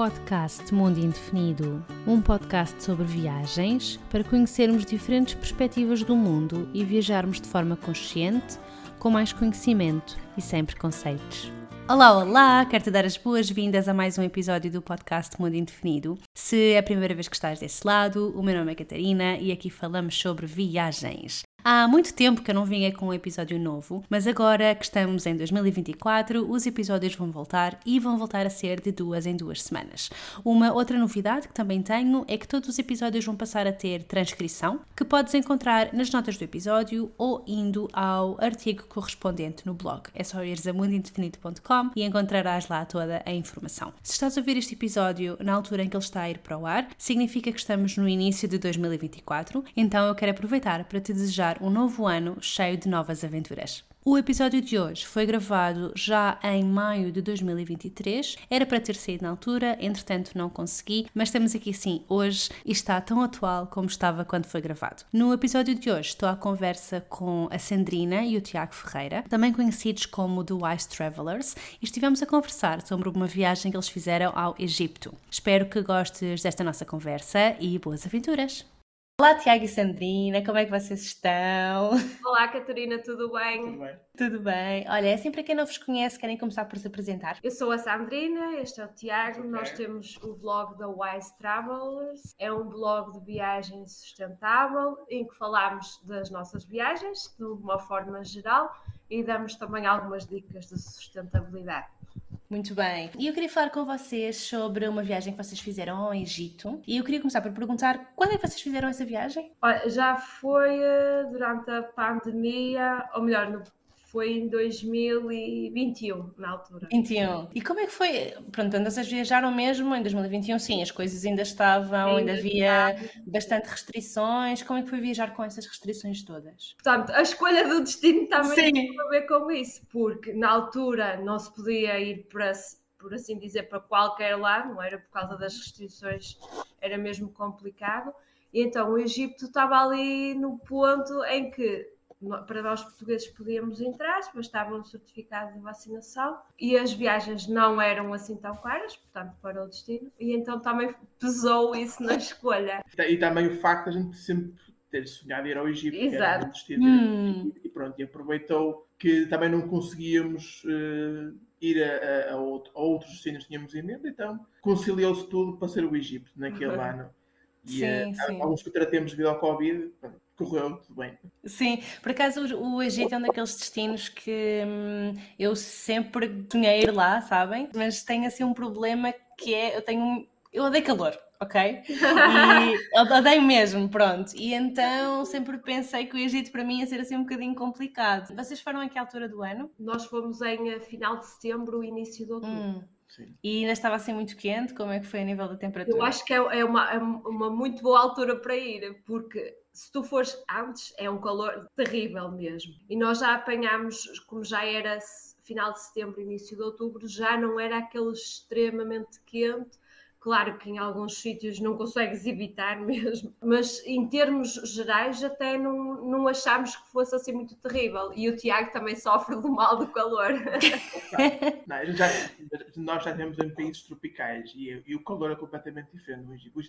Podcast Mundo Indefinido, um podcast sobre viagens para conhecermos diferentes perspectivas do mundo e viajarmos de forma consciente, com mais conhecimento e sem preconceitos. Olá, olá! Quero te dar as boas-vindas a mais um episódio do podcast Mundo Indefinido. Se é a primeira vez que estás desse lado, o meu nome é Catarina e aqui falamos sobre viagens. Há muito tempo que eu não vinha com um episódio novo, mas agora que estamos em 2024, os episódios vão voltar e vão voltar a ser de duas em duas semanas. Uma outra novidade que também tenho é que todos os episódios vão passar a ter transcrição, que podes encontrar nas notas do episódio ou indo ao artigo correspondente no blog. É só ires a mundoindefinido.com e encontrarás lá toda a informação. Se estás a ouvir este episódio na altura em que ele está a ir para o ar, significa que estamos no início de 2024, então eu quero aproveitar para te desejar um novo ano cheio de novas aventuras. O episódio de hoje foi gravado já em maio de 2023. Era para ter saído na altura, entretanto não consegui, mas estamos aqui sim hoje e está tão atual como estava quando foi gravado. No episódio de hoje estou à conversa com a Sandrina e o Tiago Ferreira, também conhecidos como The Wise Travelers, e estivemos a conversar sobre uma viagem que eles fizeram ao Egito. Espero que gostes desta nossa conversa e boas aventuras! Olá, Tiago e Sandrina, como é que vocês estão? Olá, Catarina, tudo bem? Tudo bem. Tudo bem. Olha, é sempre quem não vos conhece, querem começar por se apresentar? Eu sou a Sandrina, este é o Tiago, nós temos o blog da Wise Travelers, é um blog de viagem sustentável em que falamos das nossas viagens de uma forma geral e damos também algumas dicas de sustentabilidade. Muito bem. E eu queria falar com vocês sobre uma viagem que vocês fizeram ao Egito. E eu queria começar por perguntar quando é que vocês fizeram essa viagem? Olha, já foi uh, durante a pandemia, ou melhor, no foi em 2021, na altura. 21. E como é que foi? Pronto, então vocês viajaram mesmo em 2021, sim, as coisas ainda estavam, ainda, ainda havia bastante restrições. Como é que foi viajar com essas restrições todas? Portanto, a escolha do destino também tem a ver com isso, porque na altura não se podia ir para por assim dizer, para qualquer lado, não era por causa das restrições, era mesmo complicado. E então o Egito estava ali no ponto em que para nós portugueses podíamos entrar, bastava um certificado de vacinação e as viagens não eram assim tão caras, portanto, para o destino, e então também pesou isso na escolha. E também o facto de a gente sempre ter sonhado ir ao Egito, Exato. que era um destino, hum. e pronto, e aproveitou que também não conseguíamos uh, ir a, a, a, outros destinos que tínhamos em mente, então conciliou-se tudo para ser o Egito naquele uhum. ano. E sim, uh, sim. alguns que tratemos devido ao Covid, pronto, correu tudo bem. Sim, por acaso o, o Egito é um daqueles destinos que hum, eu sempre sonhei ir lá, sabem? Mas tem assim um problema que é, eu tenho eu odeio calor, ok? E eu odeio mesmo, pronto. E então sempre pensei que o Egito para mim ia ser assim um bocadinho complicado. Vocês foram em que altura do ano? Nós fomos em eh, final de setembro, início de outubro. Hum. Sim. E ainda estava assim muito quente? Como é que foi a nível da temperatura? Eu acho que é, é uma, é uma muito boa altura para ir, porque se tu fores antes, é um calor terrível mesmo. E nós já apanhámos, como já era final de setembro, início de outubro, já não era aquele extremamente quente. Claro que em alguns sítios não consegues evitar mesmo, mas em termos gerais até não, não achámos que fosse assim muito terrível. E o Tiago também sofre do mal do calor. não, já, nós já temos em países tropicais e, e, o calor é completamente diferente. O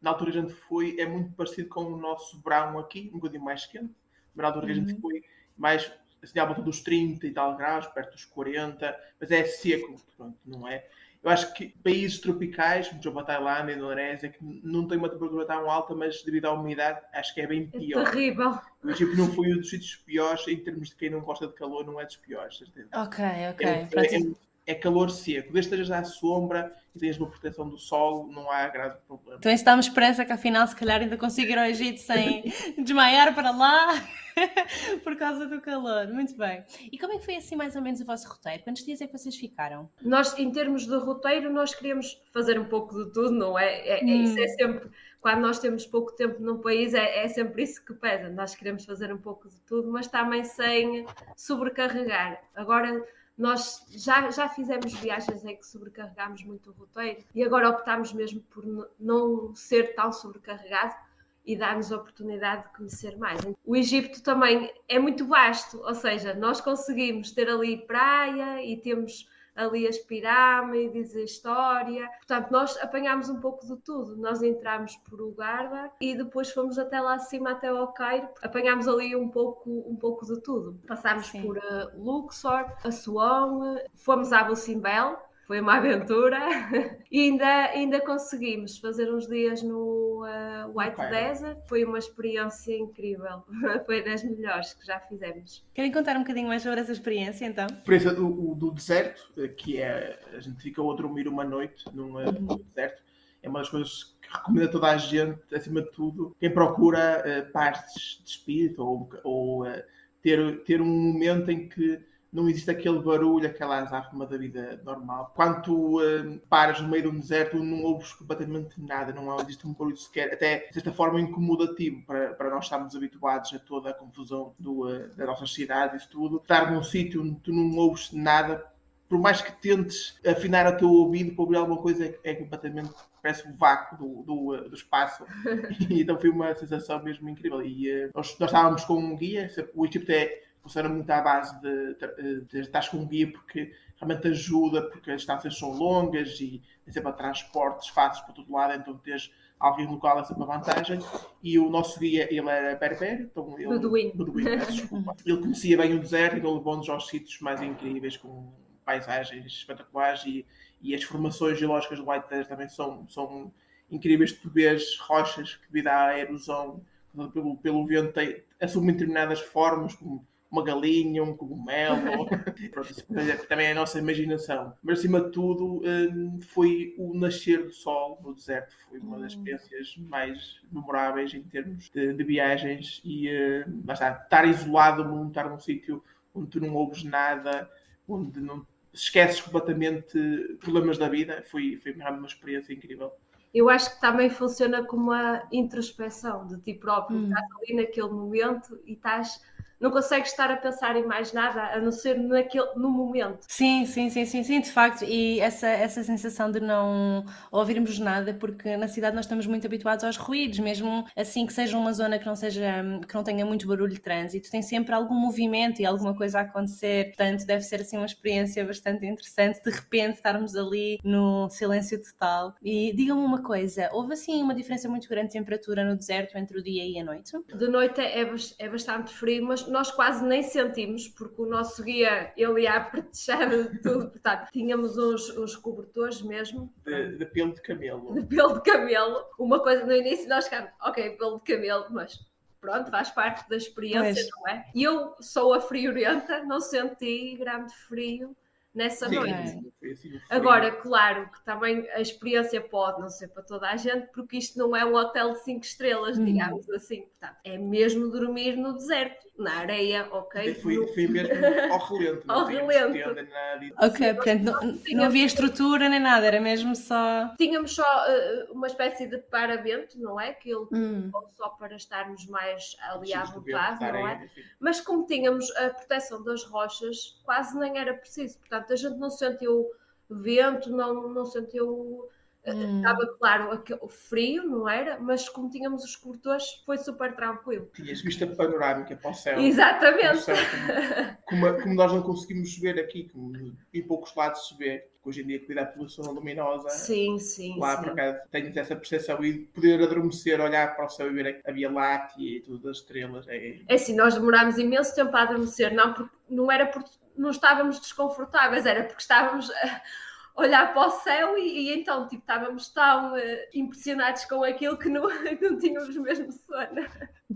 na altura a gente foi, é muito parecido com o nosso verão aqui, um bocadinho mais quente. Mas na altura que a gente uhum. foi, mais assim, à volta dos 30 e tal graus, perto dos 40, mas é seco, pronto, não é? Eu acho que países tropicais, como a Tailândia, a Indonésia, que não tem uma temperatura tão alta, mas devido à umidade, acho que é bem é pior. É terrível. Mas tipo, não foi um dos sítios piores, em termos de quem não gosta de calor, não é dos piores, certeza. Ok, ok. É, é, é calor seco. Desde que estejas à sombra e tens uma proteção do sol, não há grave problema. Então, isso dá-me esperança que afinal, se calhar, ainda consigo ir ao Egito sem desmaiar para lá por causa do calor. Muito bem. E como é que foi assim mais ou menos o vosso roteiro? Quantos dias é que vocês ficaram? Nós, em termos de roteiro, nós queríamos fazer um pouco de tudo, não é? é, é hum. Isso é sempre. Quando nós temos pouco tempo num país, é, é sempre isso que pesa. Nós queremos fazer um pouco de tudo, mas também sem sobrecarregar. Agora nós já, já fizemos viagens em que sobrecarregámos muito o roteiro e agora optámos mesmo por não ser tão sobrecarregado e dar-nos a oportunidade de conhecer mais. O Egito também é muito vasto, ou seja, nós conseguimos ter ali praia e temos ali as pirâmides, a história. Portanto, nós apanhámos um pouco de tudo. Nós entramos por Ugarda e depois fomos até lá acima, até ao Cairo. Apanhámos ali um pouco, um pouco de tudo. Passámos Sim. por uh, Luxor, Assuão, fomos a Abu Simbel, foi uma aventura e ainda, ainda conseguimos fazer uns dias no uh, White okay. Desert. Foi uma experiência incrível. foi das melhores que já fizemos. Querem contar um bocadinho mais sobre essa experiência então? A experiência do, do deserto, que é a gente fica a dormir uma noite num, uh, uhum. deserto. É uma das coisas que recomendo a toda a gente, acima de tudo, quem procura uh, partes de espírito ou, ou uh, ter, ter um momento em que não existe aquele barulho, aquela azáfama da vida normal. Quando tu uh, paras no meio de um deserto, não ouves completamente nada, não existe um barulho sequer, até de certa forma incomodativo para, para nós estarmos habituados a toda a confusão do, uh, das nossas cidades, isso tudo. Estar num sítio onde tu não ouves nada, por mais que tentes afinar o teu ouvido para ouvir alguma coisa, é, é completamente parece o vácuo do, do, eh, do espaço. e então foi uma sensação mesmo incrível. E uh, nós, nós estávamos com um guia, o Egito é funciona muito à base de, de, de estar com um guia porque realmente ajuda, porque as distâncias são longas e tem sempre transportes fáceis para todo lado, então teres alguém local é sempre uma vantagem. E o nosso guia, ele era berber, então ele, Beduíno. desculpa. ele conhecia bem o deserto, então levou-nos aos sítios mais incríveis, com paisagens espetaculares e, e as formações geológicas do White Desert também são, são incríveis. Tu vês rochas que, devido à erosão, pelo, pelo vento, assumem determinadas formas, como uma galinha, um cogumelo. Pronto, isso também é a nossa imaginação. Mas acima de tudo, hum, foi o nascer do sol no deserto. Foi uma das hum. experiências mais memoráveis em termos de, de viagens e hum, está, estar isolado do mundo, estar num sítio onde tu não ouves nada, onde não esqueces completamente problemas da vida. Foi, foi uma experiência incrível eu acho que também funciona como uma introspeção de ti próprio. Hum. Estás ali naquele momento e estás não consegues estar a pensar em mais nada a não ser naquele, no momento. Sim, sim, sim, sim, sim, de facto. E essa, essa sensação de não ouvirmos nada, porque na cidade nós estamos muito habituados aos ruídos, mesmo assim que seja uma zona que não seja que não tenha muito barulho de trânsito, tem sempre algum movimento e alguma coisa a acontecer. Portanto, deve ser assim uma experiência bastante interessante de repente estarmos ali no silêncio total. E digam-me uma coisa, houve assim uma diferença muito grande de temperatura no deserto entre o dia e a noite? De noite é, é bastante frio, mas nós quase nem sentimos, porque o nosso guia ele ia apertechar tudo, portanto, tínhamos uns, uns cobertores mesmo. De, de pelo de camelo. De pelo de camelo. Uma coisa no início nós ficámos, ok, pelo de camelo, mas pronto, faz parte da experiência, pois. não é? E eu sou a friorenta, não senti grande frio nessa Sim, noite. É. Agora, claro que também a experiência pode não ser para toda a gente, porque isto não é um hotel de 5 estrelas, hum. digamos assim. Portanto, é mesmo dormir no deserto, na areia, ok? Fui, no... fui mesmo ao relento. ao relento. Ok, portanto, não, não havia estrutura nem nada, era mesmo só. Tínhamos só uh, uma espécie de paravento, não é? Que ele hum. só para estarmos mais ali à vontade, não é? Mas como tínhamos a proteção das rochas, quase nem era preciso. Portanto, A gente não sentiu vento, não, não sentiu. Eh, hum. Estava claro o frio, não era? Mas como tínhamos os cobertores, foi super tranquilo. Tinhas vista panorâmica para o céu. Exatamente. Céu, como, como, como, nós não conseguimos ver aqui, como em poucos lados se vê, hoje em dia, devido à poluição luminosa, sim, sim, lá sim. por acaso tens essa percepção e poder adormecer, olhar para o céu e ver a Via Láctea e todas as estrelas. É, é assim, nós demorámos imenso tempo a adormecer, não, porque não era porque não estávamos desconfortáveis, era porque estávamos a olhar para o céu e, e então tipo, estávamos tão uh, impressionados com aquilo que não, não tínhamos mesmo sono.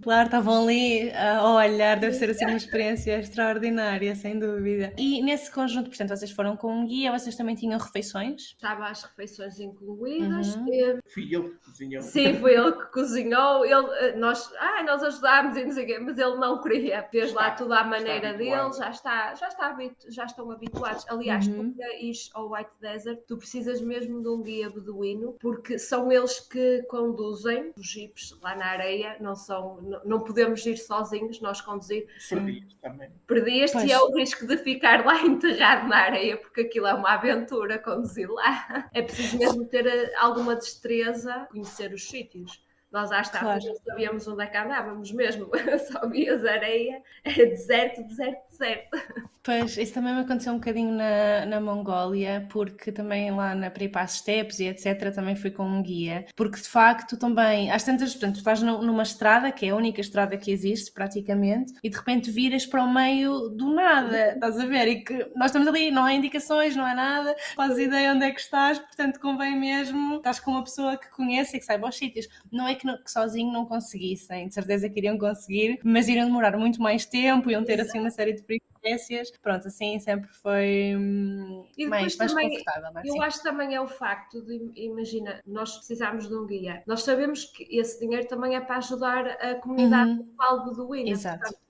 Claro, estavam ali a olhar, deve ser assim uma experiência extraordinária, sem dúvida. E nesse conjunto, portanto, vocês foram com um guia, vocês também tinham refeições? Estavam as refeições incluídas. Uhum. E... Fui ele que cozinhou. Sim, foi ele que cozinhou. Ele, eh, nós, ah, nós ajudámos e não sei o quê, mas ele não queria. Fez está, lá tudo à maneira dele, já está, já está já estão habituados. Aliás, uhum. tu ires ao White Desert, tu precisas mesmo de um guia beduíno, porque são eles que conduzem os jipes lá na areia, não são não podemos ir sozinhos, nós conduzir. Perdias também. Perdias-te e é o risco de ficar lá enterrado na areia, porque aquilo é uma aventura conduzir lá. É preciso mesmo ter eh, alguma destreza, conhecer os sítios. Nós às tantas claro. não sabíamos onde é que andávamos mesmo, só vias areia, deserto, deserto, deserto. Pois, isso também me aconteceu um bocadinho na, na Mongólia, porque também lá na para ir steps e etc. também fui com um guia, porque de facto também, às tantas, portanto, estás numa estrada, que é a única estrada que existe praticamente, e de repente viras para o meio do nada, estás a ver? E que nós estamos ali, não há indicações, não há nada, fazes ideia onde é que estás, portanto convém mesmo, estás com uma pessoa que conhece e que saiba os sítios. Não é que, não, que sozinho não conseguissem, de certeza que iriam conseguir, mas iriam demorar muito mais tempo, iam ter assim uma série de peripécias. Pronto, assim sempre foi hum, mais, mais também, confortável. Mas, eu acho também é o facto de, imagina, nós precisamos de um guia. Nós sabemos que esse dinheiro também é para ajudar a comunidade uhum. local beduína. Exato. Portanto,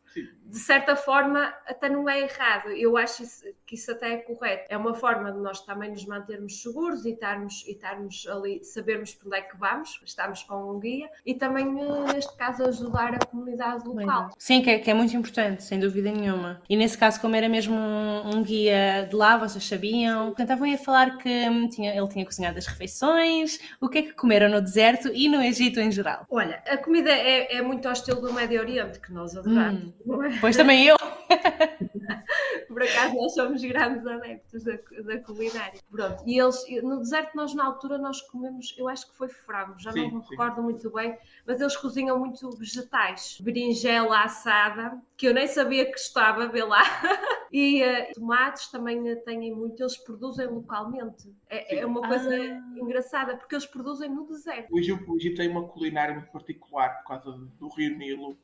de certa forma, até não é errado. Eu acho isso, que isso até é correto. É uma forma de nós também nos mantermos seguros e estarmos, e estarmos ali, sabermos para onde é que vamos, estamos com um guia e também, eh, neste caso, ajudar a comunidade local. Sim, que é, que é muito importante, sem dúvida nenhuma. E nesse caso, como era mesmo um, um guia de lá, vocês sabiam, tentavam a falar que hum, tinha, ele tinha cozinhado as refeições, o que é que comeram no deserto e no Egito em geral? Olha, a comida é, é muito ao estilo do Médio Oriente, que nós adoramos. Hum. Pois também eu. Por acaso nós somos grandes adeptos da, da, culinária. Pronto, e eles, no deserto nós na altura nós comemos, eu acho que foi frango, já sim, não me sim. recordo muito bem, mas eles cozinham muito vegetais. Berinjela assada, que eu nem sabia que estava, vê lá. e uh, tomates também têm muito, eles produzem localmente. É, é uma coisa ah. engraçada, porque eles produzem no deserto. O Egito, o Egito tem uma culinária muito particular por causa do rio Nilo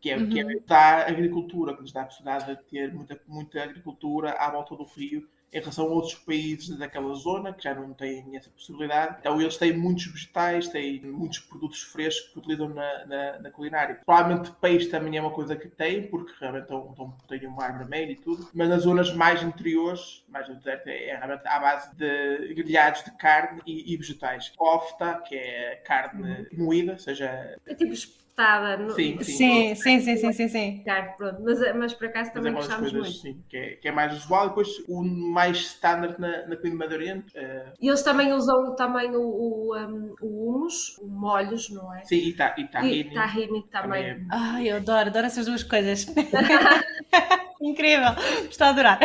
que é, uhum. que é da agricultura, que nos dá a possibilidade de ter muita, muita agricultura à volta do rio em relação a outros países daquela zona que já não têm essa possibilidade. Então eles têm muitos vegetais, têm muitos produtos frescos que utilizam na, na, na culinária. Provavelmente peixe também é uma coisa que têm, porque realmente estão, estão, têm um mar vermelho e tudo, mas nas zonas mais interiores, mais no deserto, é, é realmente à base de grelhados de carne e, e vegetais. Kofta, que é carne uhum. moída, seja... É tipo No... Sim, sim, sim, sim, sim, sim, sim. pronto. Mas, mas por acaso também mas é gostamos coisas, muito. Sim, que é, que é mais usual. Depois o mais standard na, na comida do Oriente. Uh... E eles também usam também o, o, um, o humus, o molhos, não é? Sim, e, ta, e tahine. E tahine também. também é... Ai, eu adoro, adoro essas duas coisas. Incrível, estou a adorar.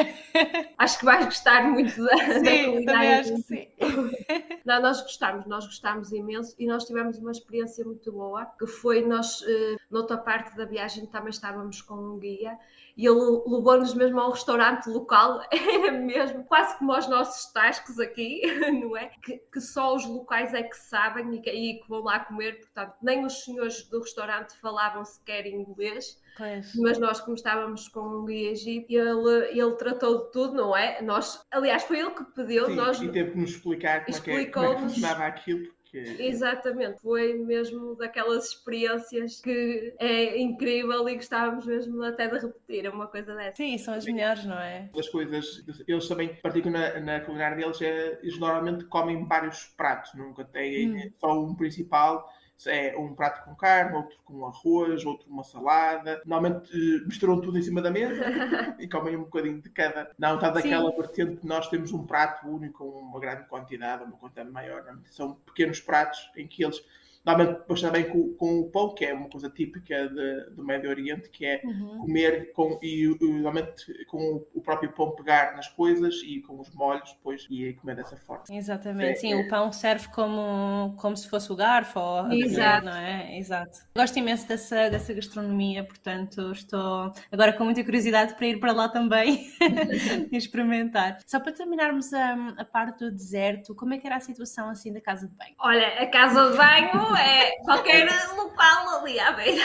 Acho que vais gostar muito da, sim, da culinária. Acho que sim. Não, nós gostamos, nós gostamos imenso e nós tivemos uma experiência muito boa, que foi nós, eh, noutra parte da viagem, também estávamos com um guia e ele levou-nos mesmo a um restaurante local, era mesmo quase como os nossos tascos aqui, não é? Que, que só os locais é que sabem e que, e que vão lá comer, portanto, nem os senhores do restaurante falavam sequer inglês. Pois. Mas nós, como estávamos com um guia egípcio, ele, ele tratou de tudo, não é? Nós, aliás, foi ele que pediu. Sim, nós, e teve que nos explicar como, é que, é, como é que funcionava aquilo que... Exatamente, foi mesmo daquelas experiências que é incrível e gostávamos mesmo até de repetir, uma coisa dessa. Sim, são as melhores, não é? As coisas, eles também praticam na, na culinária deles, é, eles normalmente comem vários pratos, nunca têm hum. só um principal é um prato com carne, outro com arroz, outro uma salada. Normalmente eh, misturam tudo em cima da mesa e comem um bocadinho de cada. Não está daquela vertente que nós temos um prato único uma grande quantidade, uma quantidade maior. Não? São pequenos pratos em que eles Normalmente depois também com, com, o pão, que é uma coisa típica de, do Médio Oriente, que é uhum. comer com, e, normalmente com o próprio pão pegar nas coisas e com os molhos depois e comer dessa forma. Exatamente, é, sim, é... o pão serve como, como se fosse o garfo ou Exato. não é? Exato. Gosto imenso dessa, dessa gastronomia, portanto estou agora com muita curiosidade para ir para lá também e experimentar. Só para terminarmos a, a parte do deserto, como é que era a situação assim da casa de banho? Olha, a casa de banho é qualquer local ali à beira.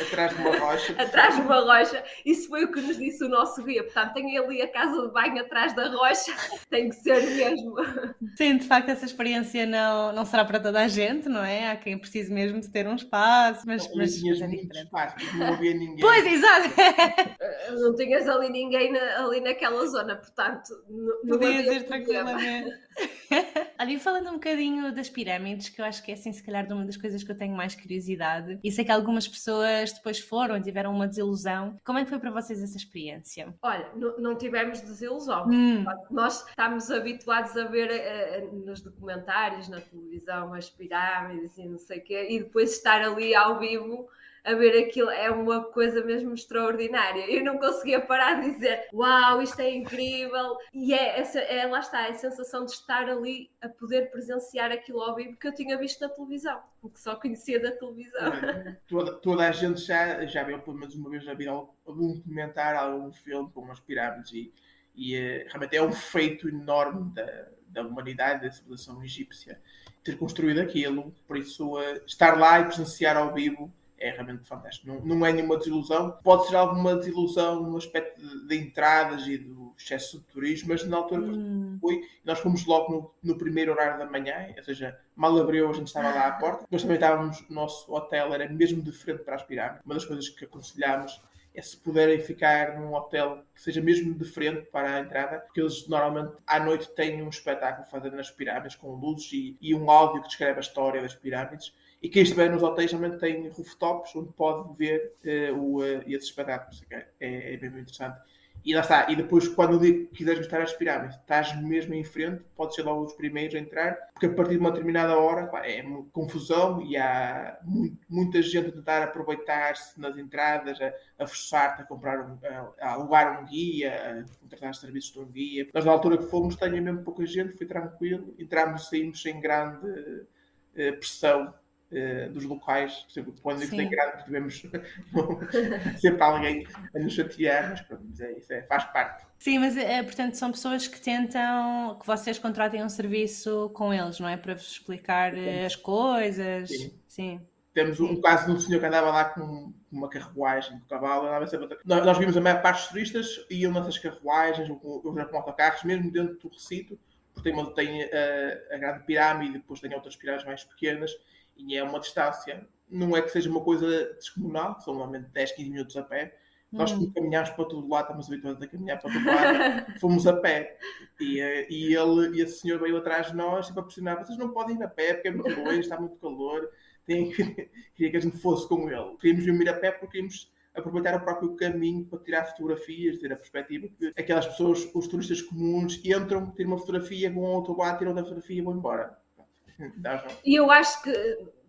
Atrás de uma rocha. atrás de uma rocha. Isso foi o que nos disse o nosso guia. Portanto, tem ali a casa de banho atrás da rocha. Tem que ser mesmo. Sim, de facto, essa experiência não, não será para toda a gente, não é? Há quem precise mesmo de ter um espaço, mas, não, mas, mas é diferente. Espaço, não havia ninguém. Pois, exato. não tinhas ali ninguém na, ali naquela zona, portanto, não Podias ir tranquilamente. Ali falando um bocadinho das pirâmides, que eu acho que é assim, se calhar, de uma das coisas que eu tenho mais curiosidade, e sei que algumas pessoas depois foram e tiveram uma desilusão. Como é que foi para vocês essa experiência? Olha, não tivemos desilusão. Hum. Nós estamos habituados a ver uh, nos documentários, na televisão, as pirâmides e não sei o quê, e depois estar ali ao vivo a ver aquilo é uma coisa mesmo extraordinária. Eu não conseguia parar de dizer uau, isto é incrível. E é, essa, é lá está, é a sensação de estar ali a poder presenciar aquilo ao vivo que eu tinha visto na televisão, que só conhecia da televisão. toda, toda a gente já, já viu pelo menos uma vez na vida algum comentário, algum filme com umas pirâmides e, e é, realmente é um feito enorme da, da humanidade, da civilização egípcia ter construído aquilo, por isso uh, estar lá e presenciar ao vivo é realmente fantástico. Não, não é nenhuma desilusão. Pode ser alguma desilusão no aspecto de, de entradas e do excesso de turismo, mas na altura hum. foi, nós fomos logo no, no, primeiro horário da manhã, ou seja, mal abriu, a gente estava lá à porta. Nós também estávamos, o nosso hotel era mesmo de frente para as pirâmides. Uma das coisas que aconselhámos é se puderem ficar num hotel que seja mesmo de frente para a entrada, porque eles normalmente à noite têm um espetáculo fazendo nas pirâmides com luzes e, e um áudio que descreve a história das pirâmides. E quem estiver nos hotéis também tem rooftops onde pode ver uh, o, uh, esses espetáculos. É, é, é bem interessante. E lá está. E depois, quando quiseres mostrar as pirâmides, estás mesmo em frente, podes ser logo os primeiros a entrar, porque a partir de uma determinada hora pá, é confusão e há muito, muita gente a tentar aproveitar-se nas entradas, a, a forçar-te a comprar, um, a, a, alugar um guia, a contratar os serviços de um guia. Nós, na altura que fomos, tinha mesmo pouca gente, foi tranquilo, entramos e saímos sem grande uh, pressão uh, dos locais. Quando digo tem grande, tivemos sempre alguém a nos chatear, mas pronto, é, isso é, faz parte. Sim, mas é, portanto são pessoas que tentam que vocês contratem um serviço com eles, não é? Para vos explicar Sim. as coisas. Sim. Sim. Temos um caso de um senhor que andava lá com uma carruagem de cavalo. Sempre... Nós vimos a maior parte dos turistas iam nessas carruagens ou com, com autocarros, mesmo dentro do recinto, porque tem, tem a, a grande pirâmide, depois tem outras pirâmides mais pequenas e é uma distância, não é que seja uma coisa descomunal, são normalmente 10, 15 minutos a pé. Nós hum. caminhámos para todo lado, estamos habituados a caminhar para todo lado, fomos a pé. E, eh, e ele e esse senhor veio atrás de nós para pressionar: vocês não podem ir a pé porque é muito longe, está muito calor. Tem que... Queria que a gente fosse com ele. Queríamos vir a pé porque queríamos aproveitar o próprio caminho para tirar fotografias, ter a perspectiva que aquelas pessoas, os turistas comuns, entram, tiram uma fotografia, vão ao outro lado, tiram a fotografia e vão embora. E eu acho que,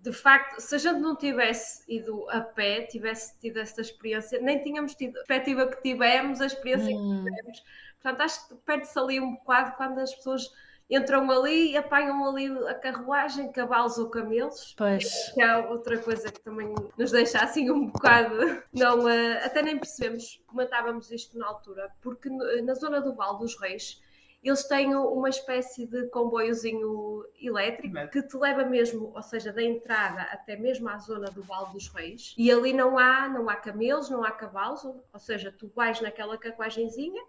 de facto, se a gente não tivesse ido a pé, tivesse tido esta experiência, nem tínhamos tido a perspectiva que tivemos, a experiência hum. que tivemos. Portanto, acho que perde-se ali um bocado quando as pessoas entram ali e apanham ali a carruagem, cavalos ou camelos. Pois. Que é outra coisa que também nos deixa assim um bocado. Não, uh, até nem percebemos, comentávamos isto na altura, porque na zona do Val dos Reis eles têm uma espécie de comboiozinho elétrico que te leva mesmo, ou seja, da entrada até mesmo à zona do Vale dos Reis. E ali não há, não há camelos, não há cavalos, ou seja, tu vais naquela carruagenzinha,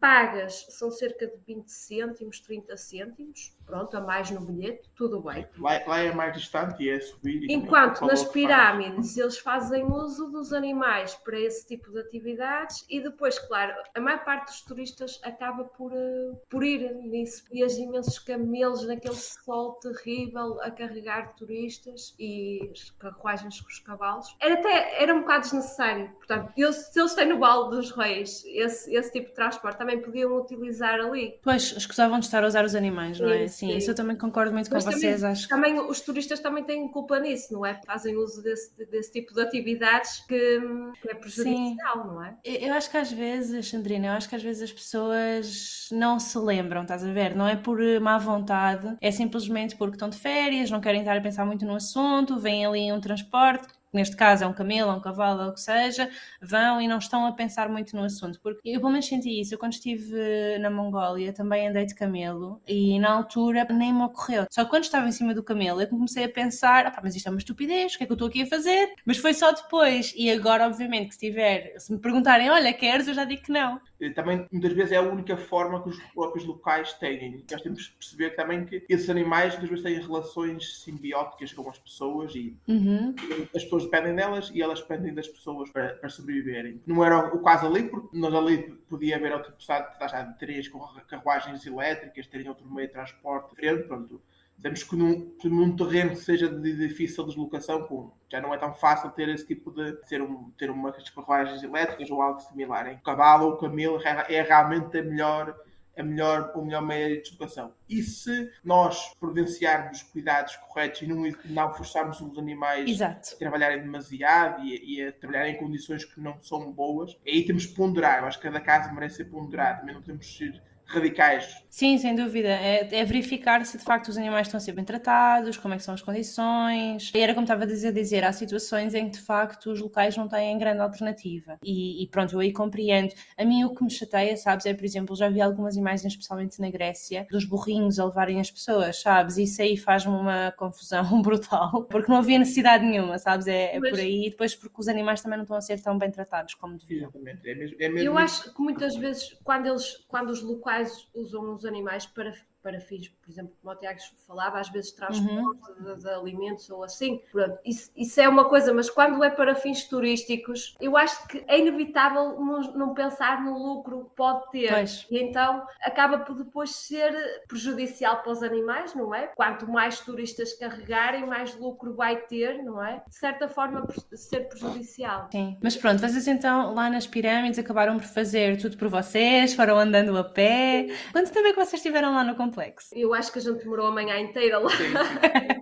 pagas, são cerca de 20 cêntimos, 30 cêntimos, pronto, a mais no bilhete, tudo bem. Lá, lá é mais distante e é subir. Enquanto nas pirâmides eles fazem uso dos animais para esse tipo de atividades e depois, claro, a maior parte dos turistas acaba por, uh, por ir nisso. E as imensos camelos naquele sol terrível a carregar turistas e as carruagens com os cavalos. Era até era um bocado desnecessário. Portanto, eles, se eles têm no Vale dos Reis esse, esse tipo de transporte, também podiam utilizar ali. Pois, escusavam de estar a usar os animais, não é? Sim, isso eu também concordo muito Mas com também, vocês. Acho também os turistas também têm culpa nisso, não é? Fazem uso desse, desse tipo de atividades que, que é prejudicial, Sim. não é? Eu acho que às vezes, Sandrina, eu acho que às vezes as pessoas não se lembram, estás a ver? Não é por má vontade, é simplesmente porque estão de férias, não querem estar a pensar muito no assunto, vêm ali um transporte neste caso é um camelo, é um cavalo, ou o que seja, vão e não estão a pensar muito no assunto. Porque eu pelo menos senti isso. Eu quando estive na Mongólia também andei de camelo e na altura nem me ocorreu. Só que quando estava em cima do camelo eu comecei a pensar, ah, mas isto é uma estupidez, o que é que eu estou aqui a fazer? Mas foi só depois. E agora, obviamente, que se tiver, se me perguntarem, olha, queres? Eu já digo que não. Também muitas vezes é a única forma que os próprios locais têm. Nós temos que perceber também que esses animais muitas vezes têm relações simbióticas com as pessoas e uhum. as pessoas dependem delas e elas dependem das pessoas para, para sobreviverem. Não era o caso ali, porque nós ali podia haver outro pessoal de três com carruagens elétricas, terem outro meio de transporte diferente, pronto. Temos que num, num terreno que seja de difícil deslocação, com, já não é tão fácil ter esse tipo de ter, um, ter umas carruagens elétricas ou algo similar. Em cavalo ou camelo é, é realmente a melhor a melhor, o melhor meio de educação. E se nós providenciarmos cuidados corretos e não, não forçarmos os animais Exato. a trabalharem demasiado e, e, a trabalharem em condições que não são boas, aí temos que ponderar. Eu acho que cada caso merece ser ponderado. Também não podemos ser radicais. Sim, sem dúvida. É, é, verificar se de facto os animais estão a ser bem tratados, como é que são as condições. E era como estava a dizer, dizer há situações em que de facto os locais não têm grande alternativa. E, e, pronto, eu aí compreendo. A mim o que me chateia, sabes, é por exemplo, já vi algumas imagens, especialmente na Grécia, dos burrinhos a levarem as pessoas, sabes? Isso aí faz-me uma confusão brutal, porque não havia necessidade nenhuma, sabes? É, é Mas... por aí. E depois porque os animais também não estão a ser tão bem tratados como deviam. Exatamente. É mesmo, é mesmo eu acho que muitas vezes, quando, eles, quando os locais usam os animais para para fins, por exemplo, como o Tiago falava, às vezes transporte uhum. de, de, alimentos ou assim. Pronto, isso, isso, é uma coisa, mas quando é para fins turísticos, eu acho que é inevitável não, não pensar no lucro que pode ter. Pois. E então acaba por depois ser prejudicial para os animais, não é? Quanto mais turistas carregarem, mais lucro vai ter, não é? De certa forma, ser prejudicial. Sim, mas pronto, vocês então lá nas pirâmides acabaram por fazer tudo por vocês, foram andando a pé. Quanto é que vocês estiveram lá no complexo. Eu acho que a gente demorou a manhã inteira lá. Sim,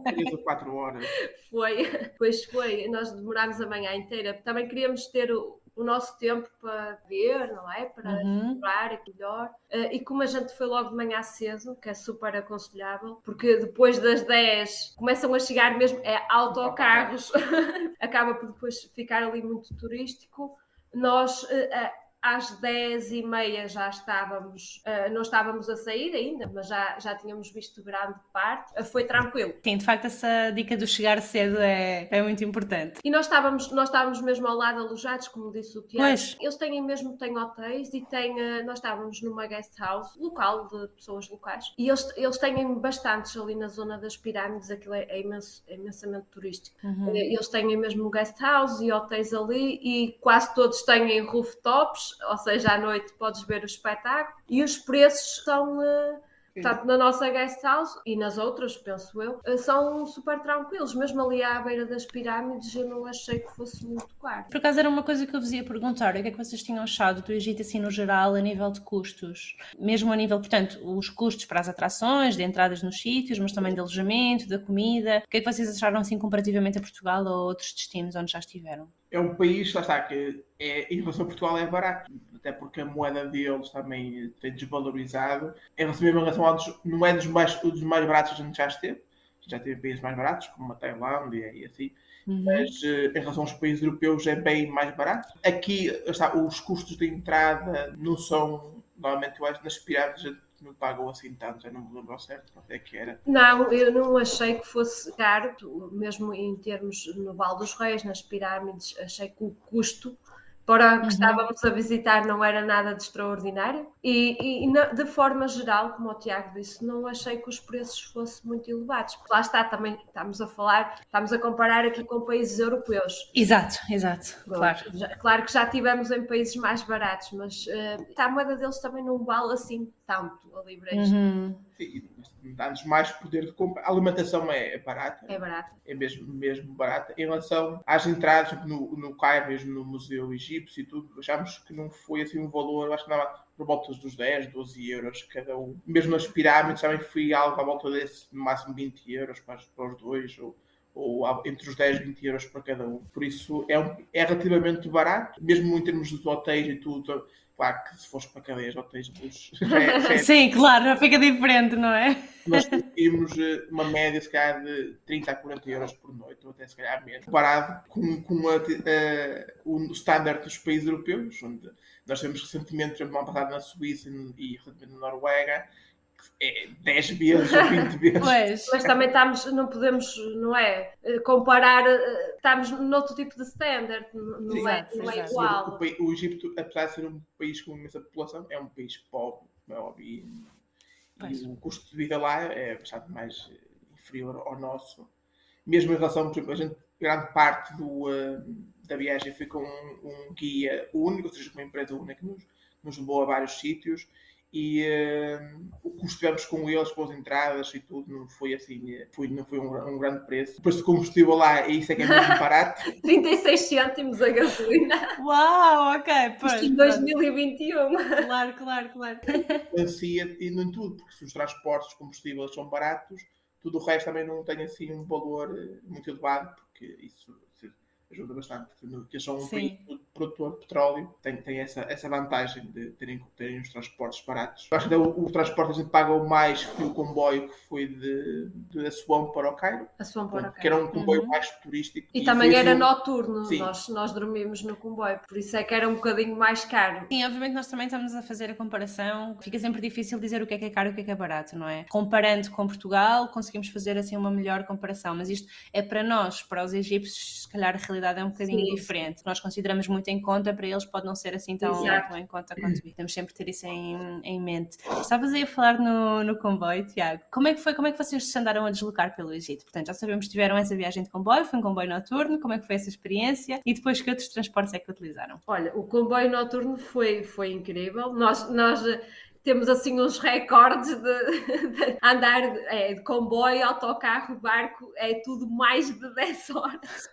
três ou quatro horas. Foi, pois foi. Nós demorámos a manhã inteira. Também queríamos ter o, o nosso tempo para ver, não é? Para uhum. explorar aqui melhor. Uh, e como a gente foi logo de manhã cedo, que é super aconselhável, porque depois das 10 começam a chegar mesmo é, autocarros, acaba por depois ficar ali muito turístico. Nós. Uh, às 10 e meia já estávamos, uh, não estávamos a sair ainda, mas já, já tínhamos visto grande parte, uh, foi tranquilo. Sim, de facto essa dica do chegar cedo é, é muito importante. E nós estávamos, nós estávamos mesmo ao lado alojados, como disse o Tiago. Pois. Eles têm mesmo, têm hotéis e têm, uh, nós estávamos numa guest house local, de pessoas locais, e eles, eles têm bastantes ali na zona das pirâmides, aquilo é, é, imenso, é imensamente turístico. Uhum. Eles têm mesmo guest house e hotéis ali e quase todos têm rooftops ou seja, à noite podes ver o espetáculo e os preços são. Uh, Portanto, na nossa guest house e nas outras, penso eu, eh, são super tranquilos. Mesmo ali à beira das pirâmides, eu não achei que fosse muito caro. Por acaso era uma coisa que eu vos ia perguntar: o que é que vocês tinham achado do Egito, assim, no geral, a nível de custos? Mesmo a nível, portanto, os custos para as atrações, de entradas nos sítios, mas também de alojamento, da comida. O que é que vocês acharam, assim, comparativamente a Portugal ou a outros destinos onde já estiveram? É um país, lá está, que é, em relação a Portugal é barato, até porque a moeda deles também tem desvalorizado. Em relação, em relação aos, não é dos mais, dos mais baratos que a gente já esteve, já teve países mais baratos, como a Tailândia e assim, uhum. mas uh, em relação aos países europeus é bem mais barato. Aqui, está, os custos de entrada não são, normalmente, eu acho, nas pirâmides não pagam assim tanto, eu não me lembro ao certo quanto é que era. Não, eu não achei que fosse caro, mesmo em termos no Val dos Reis, nas pirâmides, achei que o custo para o que uhum. estávamos a visitar não era nada de extraordinário e, e, de forma geral, como o Tiago disse, não achei que os preços fossem muito elevados. Porque lá está, também estamos a falar, estamos a comparar aqui com países europeus. Exato, exato, Bom, claro. Já, claro que já tivemos em países mais baratos, mas uh, a moeda deles também não vale assim tanto a libra uhum dá-nos mais poder de compra. A alimentação é, é, barata. É barata. É mesmo, mesmo barata. Em relação às entradas, no, no Cairo, mesmo no Museu Egípcio e tudo, achámos que não foi assim um valor, acho que dava por volta dos 10, 12 euros cada um. Mesmo nas pirâmides também fui algo à volta desse, no máximo 20 euros para, para os dois, ou, ou entre os 10 e 20 euros para cada um. Por isso é, um, é relativamente barato, mesmo em termos dos hotéis e tudo Claro que se fores para cadeias ou tens luz. É, é, Sim, claro, já fica diferente, não é? Nós conseguimos eh, uma média, se calhar, de 30 a 40 euros por noite, ou até se calhar menos, comparado com, com a, uh, o standard dos países europeus, onde nós temos recentemente, por exemplo, passado na Suíça e recentemente na Noruega, é 10 vezes ou 20 vezes. Pois, mas também estamos, não podemos, não é? Comparar, eh, estamos noutro tipo de standard, não, Sim, é, não é igual. O, o, Egito, apesar de ser um país com imensa população, é um país pobre, é óbvio, e, o custo de vida lá é bastante mais inferior ao nosso. Mesmo em relação, por exemplo, a gente, grande parte do, uh, da viagem foi com um, um, guia único, ou seja, com uma empresa única que nos, nos levou a vários sítios e uh, o custo tivemos com eles, com as entradas e tudo, não foi assim, foi, não foi um, um grande preço. Depois do combustível lá, isso é que é muito barato. 36 cêntimos a gasolina. Uau, ok, pois. Isto em 2021. Claro, claro, claro. Influencia e não tudo, porque se os transportes, combustíveis são baratos, tudo o resto também não tem assim um valor eh, muito elevado, porque isso ajuda bastante, porque eles são um país produtor de petróleo, tem, tem essa, essa vantagem de terem, terem os transportes baratos. Eu acho que o, o transporte a gente paga mais que o comboio que foi de, de Assuão para o Cairo. Assuão para o Cairo. Que era um comboio uhum. mais turístico. E, e também era assim, noturno, nós, nós dormimos no comboio, por isso é que era um bocadinho mais caro. Sim, obviamente nós também estamos a fazer a comparação, fica sempre difícil dizer o que é que é caro e o que é que é barato, não é? Comparando com Portugal, conseguimos fazer assim uma melhor comparação, mas isto é para nós, para os egípcios, se calhar a realidade é um bocadinho Sim. diferente. Nós consideramos muito em conta, para eles pode não ser assim tão, tão em conta quanto isso. Temos sempre ter isso em, em mente. Estavas aí a falar no, no comboio, Tiago. Como é que foi? Como é que vocês se andaram a deslocar pelo Egito? Portanto, já sabemos que tiveram essa viagem de comboio, foi um comboio noturno, como é que foi essa experiência? E depois que outros transportes é que utilizaram? Olha, o comboio noturno foi, foi incrível. Nós, nós temos assim uns recordes de, de andar é, de comboio, autocarro, barco, é tudo mais de 10 horas.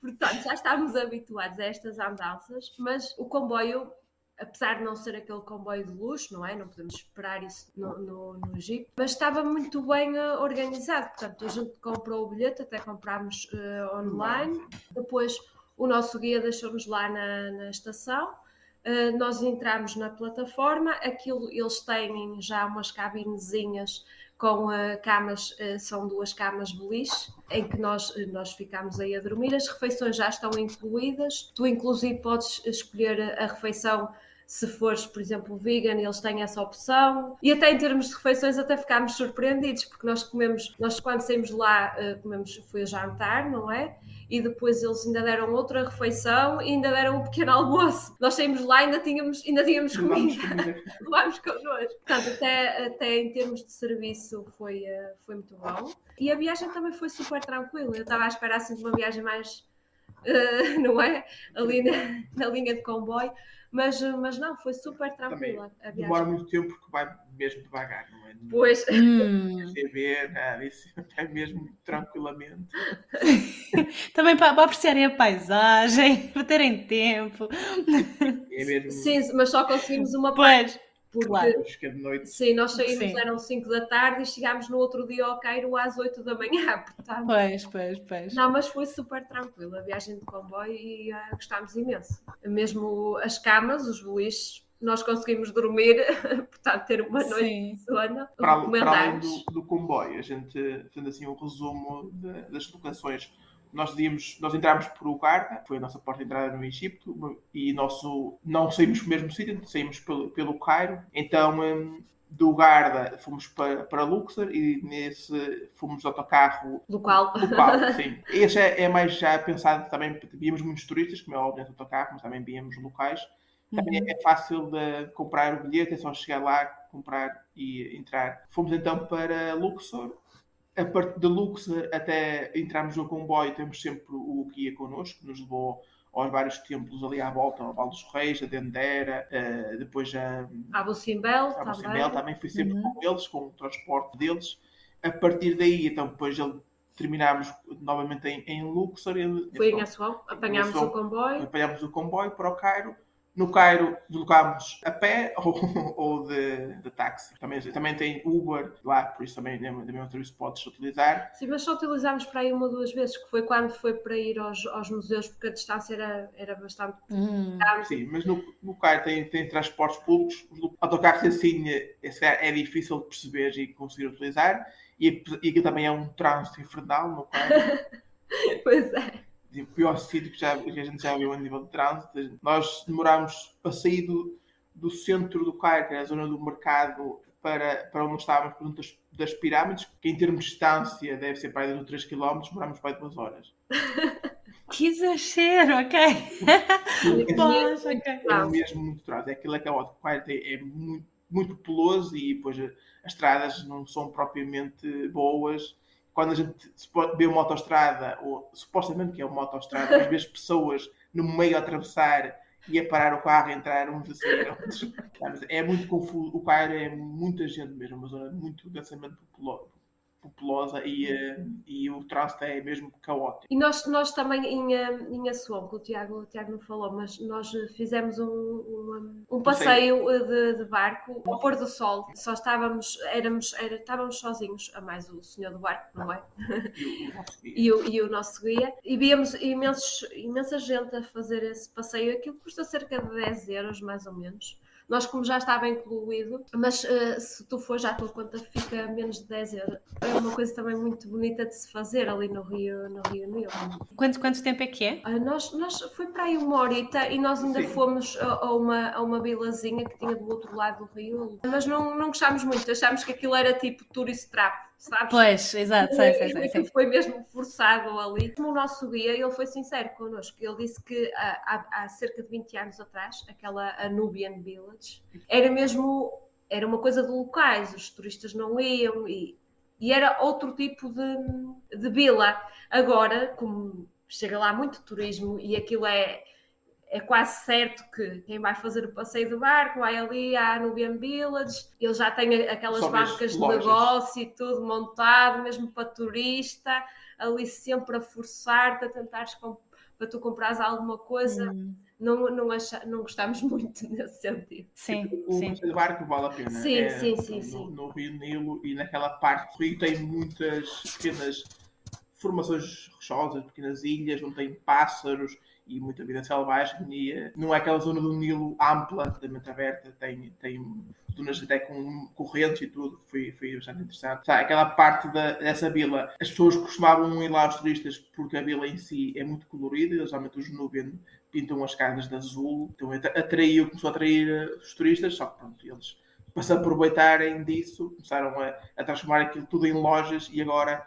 Portanto, já estávamos habituados a estas andanças, mas o comboio, apesar de não ser aquele comboio de luxo, não é? Não podemos esperar isso no, no, no Egito, mas estava muito bem uh, organizado. Portanto, a gente comprou o bilhete, até comprámos uh, online. Depois, o nosso guia deixou-nos lá na, na estação. Uh, nós entramos na plataforma, aquilo eles têm já umas cabinezinhas com camas, uh, são duas camas beliche, em que nós, eh, nós ficamos aí a dormir. As refeições já estão incluídas, tu inclusive podes escolher a refeição se fores, por exemplo, vegan, eles têm essa opção. E até em termos de refeições, até ficámos surpreendidos, porque nós comemos, nós quando saímos lá, comemos, foi a jantar, não é? e depois eles ainda deram outra refeição e ainda deram um pequeno almoço. Nós saímos lá e ainda tínhamos, ainda tínhamos comida. Levámos connosco. Portanto, até, até em termos de serviço foi, eh, foi muito bom. E a viagem também foi super tranquila. Eu estava à espera assim de uma viagem mais, uh, não é? Ali na, na linha de comboio. Mas, mas não, foi super tranquila. Também demora muito tempo porque vai mesmo devagar, não é? Pois. Hum. TV, nada, isso vai mesmo tranquilamente. Também para, para apreciarem a paisagem, para terem tempo. É mesmo... Sim, mas só conseguimos uma parte. Porque, claro. É de noite. Sim, nós saímos, sim. eram 5 da tarde e chegámos no outro dia ao Cairo às 8 da manhã. Portanto, pois, pois, pois. Não, mas foi super tranquilo a viagem de comboio e uh, gostámos imenso. Mesmo as camas, os beliches, nós conseguimos dormir, portanto, ter uma noite Sim. de sono. Para, para além do, do, comboio, a gente, fazendo assim um resumo de, das locações nós dizíamos, nós entramos por Ugarda, foi a nossa porta de entrada no Egito, e nosso, não saímos pelo mesmo sítio, saímos pelo, pelo Cairo. Então, um, do Garda fomos para, para Luxor e nesse fomos de autocarro local. local sim. Esse é, é, mais já pensado também, víamos muitos turistas, como é óbvio, no autocarro, mas também víamos locais. Também uhum. é fácil de comprar o bilhete, é só chegar lá, comprar e entrar. Fomos então para Luxor a partir de Luxor até entrarmos no comboio, temos sempre o guia connosco, que nos levou aos vários templos ali à volta, ao Val dos Reis, a Dendera, uh, depois a Abu Simbel, Abu Simbel também fui sempre uhum. com eles, com o transporte deles. A partir daí, então, depois ele terminámos novamente em, em Luxor. Foi em Assuão, apanhámos o comboio. Apanhámos o comboio para o Cairo no Cairo deslocámos a pé ou, ou de, de, táxi. Também, também tem Uber lá, por isso também é também é um serviço que podes utilizar. Sim, mas só utilizámos para aí uma ou duas vezes, que foi quando foi para ir aos, aos museus, porque a distância era, era bastante hum. Sim, mas no, no Cairo tem, tem transportes públicos, os autocarros assim é, é difícil de perceber e conseguir utilizar, e, e aqui também é um trânsito infernal no Cairo. pois é o pior sítio que, já, que a gente já viu a nível de trânsito. Nós demorámos para sair do, do centro do Cairo, que era a zona do mercado, para, para onde estávamos, por das, das pirâmides, que em termos de distância deve ser para aí de 3 km, demorámos para 2 horas. Que exagero, ok. Poxa, okay. É mesmo muito trânsito. É aquilo é que é. O Cairo é muito, muito populoso e depois as estradas não são propriamente boas quando a gente vê uma autoestrada, ou supostamente que é uma autoestrada, às vezes pessoas no meio a atravessar ia parar o carro, entrar uns a sair outros. É muito confuso. O Cairo é muita gente mesmo, uma zona muito densamente populosa populosa e, uh, e o trânsito é mesmo caótico. E nós, nós também em, eh, em Assuão, que o Tiago, o Tiago não falou, mas nós fizemos um, um, um passeio de, de, barco ao pôr do sol. Só estávamos, éramos, era, estávamos sozinhos, a mais o senhor do barco, não é? E o, e o nosso guia. E víamos imensos, imensa gente a fazer esse passeio. Aquilo custa cerca de 10 euros, mais ou menos. Nós, como já estava incluído, mas uh, se tu for já a tua conta fica menos de 10 euros. É uma coisa também muito bonita de se fazer ali no Rio, no Rio Nilo. Quanto, quanto tempo é que é? Uh, nós, nós foi para aí uma horita e nós ainda Sim. fomos a, a, uma, a uma vilazinha que tinha do outro lado do rio, mas não, não gostámos muito, achámos que aquilo era tipo tourist trap sabes? Pois, exato, sei, sei, sei, sei. Foi mesmo forçado ali. O nosso guia, ele foi sincero connosco. Ele disse que há, há cerca de 20 anos atrás, aquela Anubian Village, era mesmo, era uma coisa de locais, os turistas não iam e, e era outro tipo de, de vila. Agora, como chega lá muito turismo e aquilo é é quase certo que quem vai fazer o passeio do barco vai ali à Nubian Village, ele já tem aquelas Só barcas de negócio e tudo montado, mesmo para turista, ali sempre a forçar-te a tentares para tu comprares alguma coisa. Hum. Não, não, acha, não gostamos muito nesse sentido. Sim, o sim. passeio do barco vale a pena. Sim, é, sim, sim, no, sim. No Rio Nilo e naquela parte do Rio tem muitas pequenas formações rochosas, pequenas ilhas, onde tem pássaros e muita vida selvagem e eh, não é aquela zona do Nilo ampla, totalmente aberta, tem, tem dunas até com correntes e tudo, foi, foi bastante interessante. Sabe, aquela parte da, dessa vila, as pessoas costumavam ir lá, os turistas, porque a vila em si é muito colorida, geralmente os Nubian pintam as casas de azul, então atraiu, começou a atrair eh, os turistas, só que pronto, eles para se aproveitarem disso, começaram a, a transformar aquilo tudo em lojas e agora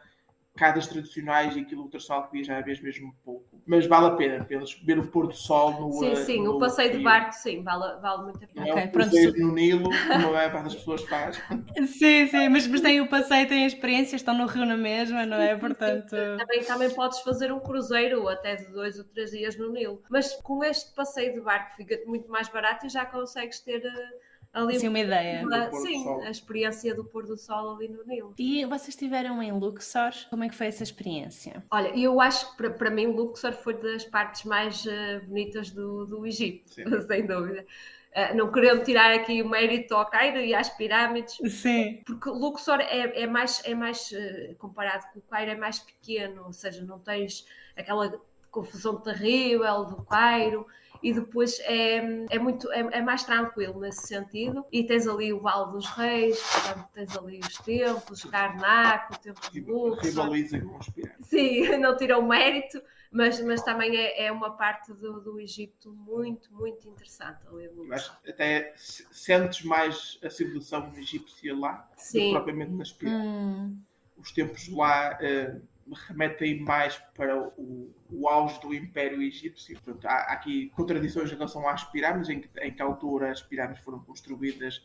casas tradicionais e aquilo ultrassol que já vez mesmo pouco. Mas vale a pena, apenas ver o pôr do sol no Sim, sim, no, o passeio de barco, sim, vale, vale muito a pena. Não é um passeio no Nilo, como é para as pessoas faz. Sim, sim, mas, mas tem o passeio, tem a experiência, estão no rio na mesma, não é? Portanto... Também, também podes fazer um cruzeiro até de dois ou três dias no Nilo. Mas com este passeio de barco fica muito mais barato e já consegues ter eh, ali sim, uma ideia. Uma, sim, a experiência do pôr do sol ali no Nilo. E vocês estiveram em Luxor, como é que foi essa experiência? Olha, eu acho que para, para mim Luxor foi das partes mais uh, bonitas do, do Egito, sim. sem dúvida. Uh, não querendo tirar aqui o mérito ao Cairo e às pirâmides, Sim. porque Luxor é, é mais, é mais uh, comparado com o Cairo, é mais pequeno, ou seja, não tens aquela confusão terrível do Cairo e depois é, é muito é, é, mais tranquilo nesse sentido. E tens ali o Vale dos Reis portanto tens ali os templos, Karnak o templo de Luxor rivaliza com os sim, não tira o mérito mas, mas também é, é uma parte do, do Egito muito, muito interessante ali mas até sentes mais a civilização egípcia lá Sim. do que propriamente nas pirâmides hum. os tempos lá uh, remetem mais para o, o auge do Império Egípcio. Portanto, há, aqui contradições em relação às pirâmides, em que, em que altura as pirâmides foram construídas,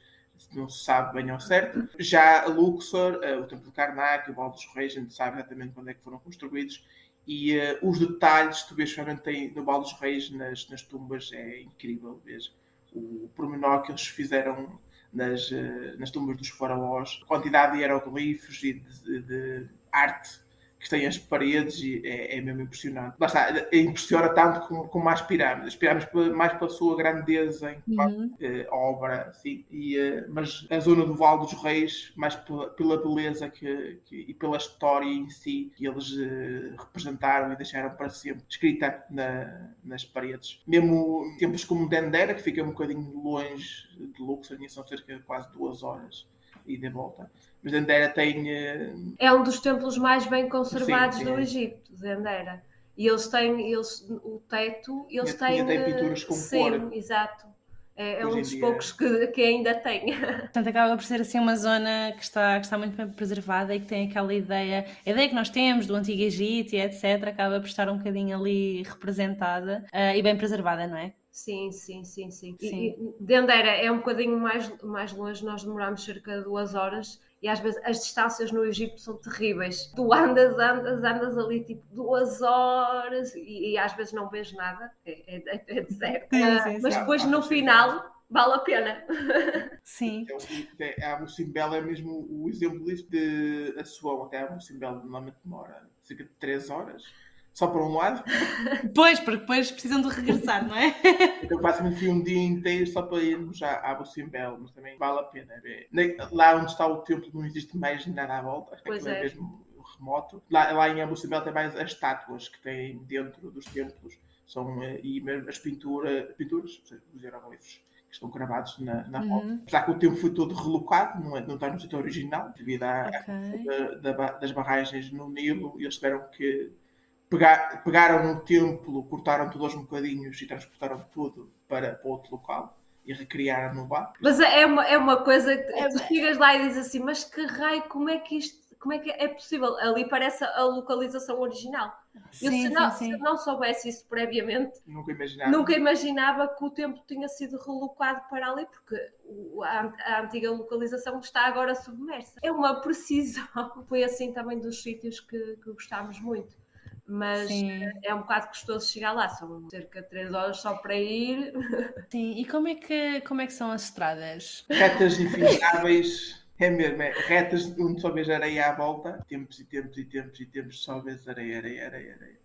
não se sabe bem ao certo. Já Luxor, uh, o Templo de Karnak, o Val dos Reis, a gente sabe exatamente quando é que foram construídos. E uh, os detalhes que tu vês realmente no Val dos Reis, nas, nas tumbas, é incrível. Vês o pormenor que eles fizeram nas, uh, nas tumbas dos faraós, a quantidade de hieroglifos e de, de arte que tem as paredes e é, é mesmo impressionante. Basta, impressiona tanto como, como as pirâmides. As pirâmides mais pela sua grandeza em uhum. uh, obra, assim, e, uh, mas a zona do Vale dos Reis, mais pela, pela beleza que, que, e pela história em si que eles uh, representaram e deixaram para sempre escrita na, nas paredes. Mesmo tempos como Dendera, que fica um bocadinho longe de Luxor, são cerca de quase duas horas e de volta. Mas Dendera tem. Uh... É um dos templos mais bem conservados sim, sim. do Egito, Dendera. E eles têm, eles, o teto, eles e têm. tem pinturas com sim, cor. exato. É, é um dos poucos que, que ainda tem. Portanto, acaba por ser assim uma zona que está, que está muito bem preservada e que tem aquela ideia, a ideia que nós temos do Antigo Egito e etc., acaba por estar um bocadinho ali representada uh, e bem preservada, não é? Sim, sim, sim, sim. sim. E, Dendera é um bocadinho mais, mais longe, nós demoramos cerca de duas horas e às vezes as distâncias no Egito são terríveis. Tu andas, andas, andas ali tipo duas horas e, e às vezes não vês nada, é, é, é deserto. Sim, sim, Mas depois no final vale a pena. Sim. É, a Abu Simbel é mesmo o exemplo disso de Assuão até a Abu Simbel normalmente demora cerca de 3 horas. Só para um lado. Pois, porque depois precisam de regressar, não é? Então basicamente fui um dia inteiro só para irmos à Abu Simbel, mas também vale a pena ver. Lá onde está o templo não existe mais nada à volta, pois é, é mesmo remoto. Lá, lá em Abu Simbel tem mais as estátuas que têm dentro dos templos são, eh, e mesmo as pintura, pinturas, os hieroglifos estão gravados na, na uhum. Apesar que o tempo foi todo relocado, não, é, não está no sítio original, devido à, okay. da, da, das barragens no Nilo, e eles tiveram que pegaram no templo, cortaram tudo aos bocadinhos e transportaram tudo para, para outro local e recriaram no bar. Mas é uma, é uma coisa que é, tu chegas lá e dizes assim, mas que raio, como é que isto como é que é possível? Ali parece a localização original. Sim, Eu, se, não, sim, sim. se não soubesse isso previamente, nunca imaginava. nunca imaginava que o templo tinha sido relocado para ali, porque a, a, antiga localização está agora submersa. É uma precisão. Foi assim também dos sítios que, que gostámos muito. Mas Sim. é um bocado custoso chegar lá, são cerca de 3 horas só para ir. Sim, e como é que, como é que são as estradas? Retas infindáveis. É mesmo, é retas onde só vês areia à volta, tempos e tempos e tempos e tempos, só vês areia, areia, areia, areia.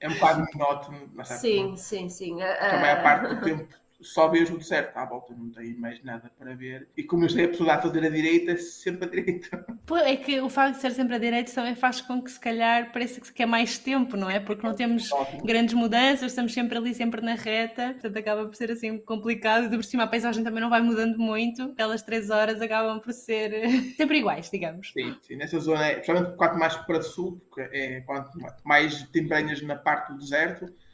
É um bocado monótono, mas Sim, sim, sim. Também a parte do tempo só vejo o deserto à volta, não tenho mais nada para ver. E como eu sei a pessoa a fazer a direita, sempre a direita. Pô, é que o facto de ser sempre a direita também faz com que se calhar pareça que é mais tempo, não é? Porque não temos grandes mudanças, estamos sempre ali, sempre na reta, portanto acaba por ser assim complicado. E por cima a paisagem também não vai mudando muito, aquelas três horas acabam por ser sempre iguais, digamos. Sim, sim. nessa zona, é, principalmente quanto mais para sul, porque é quanto mais tempranhas na parte do deserto eh,